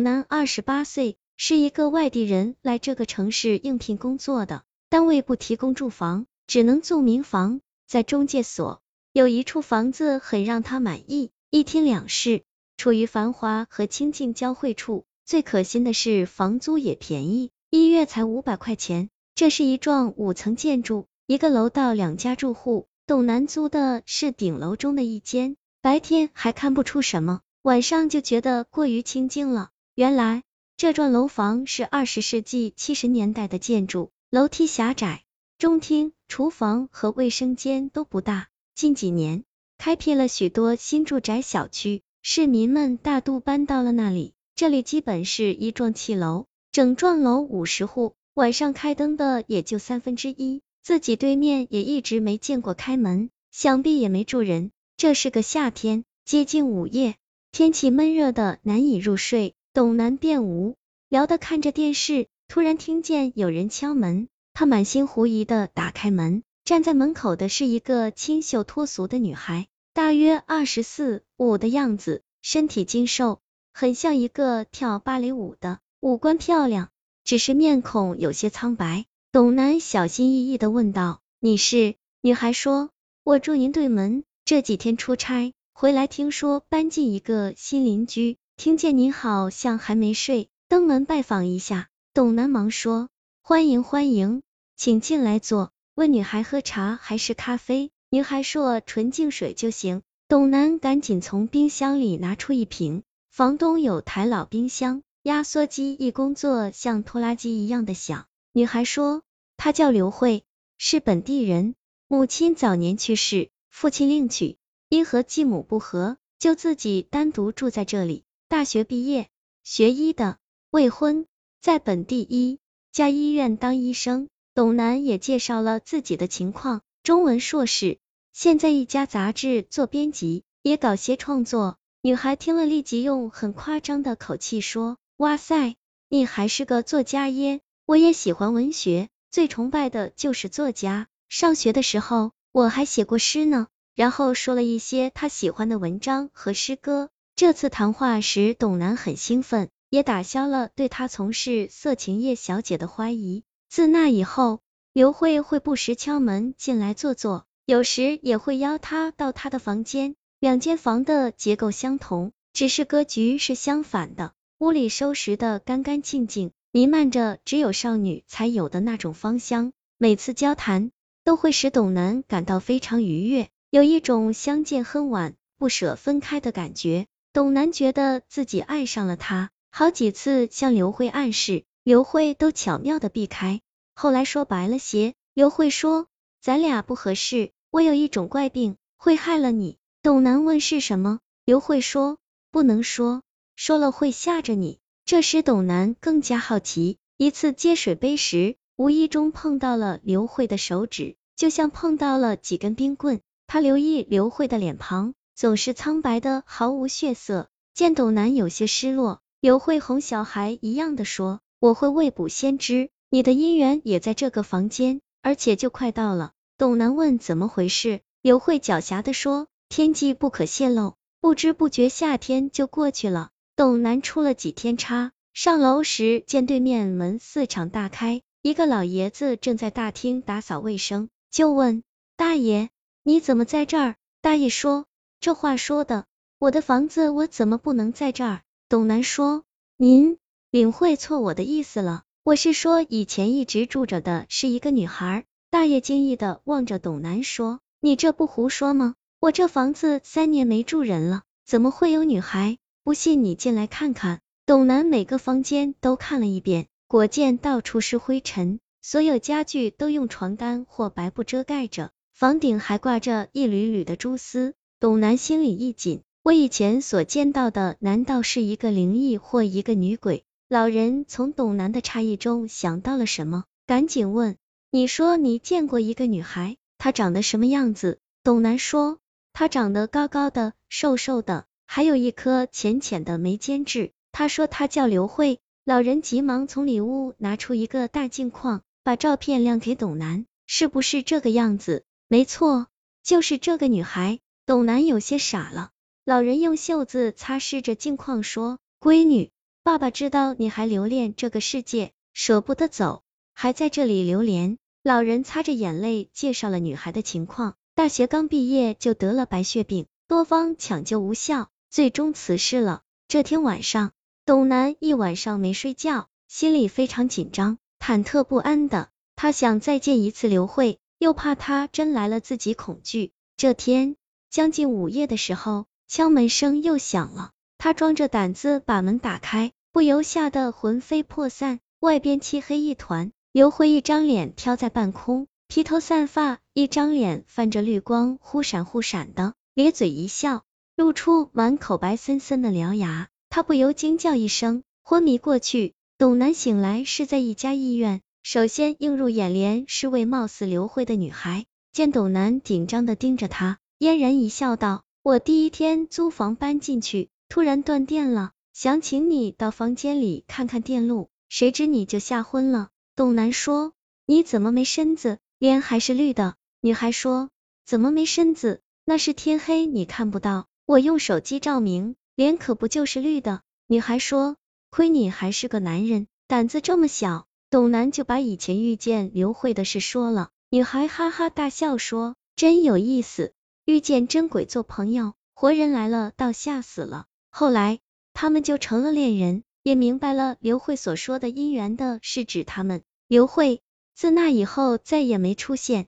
男二十八岁，是一个外地人，来这个城市应聘工作的，单位不提供住房，只能租民房。在中介所有一处房子很让他满意，一厅两室，处于繁华和清静交汇处。最可心的是房租也便宜，一月才五百块钱。这是一幢五层建筑，一个楼道两家住户。董南租的是顶楼中的一间，白天还看不出什么，晚上就觉得过于清静了。原来这幢楼房是二十世纪七十年代的建筑，楼梯狭窄，中厅、厨房和卫生间都不大。近几年开辟了许多新住宅小区，市民们大都搬到了那里。这里基本是一幢砌楼，整幢楼五十户，晚上开灯的也就三分之一。自己对面也一直没见过开门，想必也没住人。这是个夏天，接近午夜，天气闷热的难以入睡。董楠便无聊的看着电视，突然听见有人敲门，他满心狐疑的打开门，站在门口的是一个清秀脱俗的女孩，大约二十四五的样子，身体精瘦，很像一个跳芭蕾舞的，五官漂亮，只是面孔有些苍白。董楠小心翼翼的问道：“你是？”女孩说：“我住您对门，这几天出差回来，听说搬进一个新邻居，听见您好像还没睡，登门拜访一下。”董南忙说：“欢迎欢迎，请进来坐。”问女孩喝茶还是咖啡，女孩说纯净水就行。董南赶紧从冰箱里拿出一瓶。房东有台老冰箱，压缩机一工作像拖拉机一样的响。女孩说，她叫刘慧，是本地人，母亲早年去世，父亲另娶，因和继母不和，就自己单独住在这里。大学毕业，学医的，未婚，在本地一家医院当医生。董楠也介绍了自己的情况，中文硕士，现在一家杂志做编辑，也搞些创作。女孩听了，立即用很夸张的口气说：“哇塞，你还是个作家耶！”我也喜欢文学，最崇拜的就是作家。上学的时候，我还写过诗呢。然后说了一些他喜欢的文章和诗歌。这次谈话使董楠很兴奋，也打消了对他从事色情业小姐的怀疑。自那以后，刘慧会不时敲门进来坐坐，有时也会邀他到他的房间。两间房的结构相同，只是格局是相反的。屋里收拾的干干净净。弥漫着只有少女才有的那种芳香，每次交谈都会使董楠感到非常愉悦，有一种相见恨晚、不舍分开的感觉。董楠觉得自己爱上了他，好几次向刘慧暗示，刘慧都巧妙的避开。后来说白了些，刘慧说：“咱俩不合适，我有一种怪病，会害了你。”董楠问是什么，刘慧说：“不能说，说了会吓着你。”这时，董楠更加好奇。一次接水杯时，无意中碰到了刘慧的手指，就像碰到了几根冰棍。他留意刘慧的脸庞，总是苍白的，毫无血色。见董楠有些失落，刘慧哄小孩一样的说：“我会未卜先知，你的姻缘也在这个房间，而且就快到了。”董楠问怎么回事，刘慧狡黠的说：“天机不可泄露。”不知不觉夏天就过去了。董楠出了几天差，上楼时见对面门四敞大开，一个老爷子正在大厅打扫卫生，就问大爷你怎么在这儿？大爷说这话说的，我的房子我怎么不能在这儿？董楠说您领会错我的意思了，我是说以前一直住着的是一个女孩。大爷惊异的望着董楠说你这不胡说吗？我这房子三年没住人了，怎么会有女孩？不信你进来看看。董楠每个房间都看了一遍，果见到处是灰尘，所有家具都用床单或白布遮盖着，房顶还挂着一缕缕的蛛丝。董楠心里一紧，我以前所见到的难道是一个灵异或一个女鬼？老人从董楠的诧异中想到了什么，赶紧问：“你说你见过一个女孩，她长得什么样子？”董楠说：“她长得高高的，瘦瘦的。”还有一颗浅浅的眉间痣。他说他叫刘慧。老人急忙从里屋拿出一个大镜框，把照片亮给董楠，是不是这个样子？没错，就是这个女孩。董楠有些傻了。老人用袖子擦拭着镜框，说：“闺女，爸爸知道你还留恋这个世界，舍不得走，还在这里流连。老人擦着眼泪介绍了女孩的情况，大学刚毕业就得了白血病，多方抢救无效，最终辞世了。这天晚上，董楠一晚上没睡觉，心里非常紧张、忐忑不安的。他想再见一次刘慧，又怕她真来了自己恐惧。这天将近午夜的时候，敲门声又响了。他壮着胆子把门打开，不由吓得魂飞魄散。外边漆黑一团，刘慧一张脸飘在半空，披头散发，一张脸泛着绿光，忽闪忽闪的，咧嘴一笑，露出满口白森森的獠牙。他不由惊叫一声，昏迷过去。董楠醒来是在一家医院。首先映入眼帘是位貌似刘慧的女孩，见董楠紧张的盯着她，嫣然一笑道：“我第一天租房搬进去，突然断电了，想请你到房间里看看电路，谁知你就吓昏了。”董楠说：“你怎么没身子？脸还是绿的。”女孩说：“怎么没身子？那是天黑，你看不到，我用手机照明，脸可不就是绿的。”女孩说：“亏你还是个男人，胆子这么小。”董楠就把以前遇见刘慧的事说了，女孩哈哈大笑说：“真有意思，遇见真鬼做朋友，活人来了倒吓死了。”后来他们就成了恋人，也明白了刘慧所说的姻缘的是指他们。刘慧自那以后再也没出现。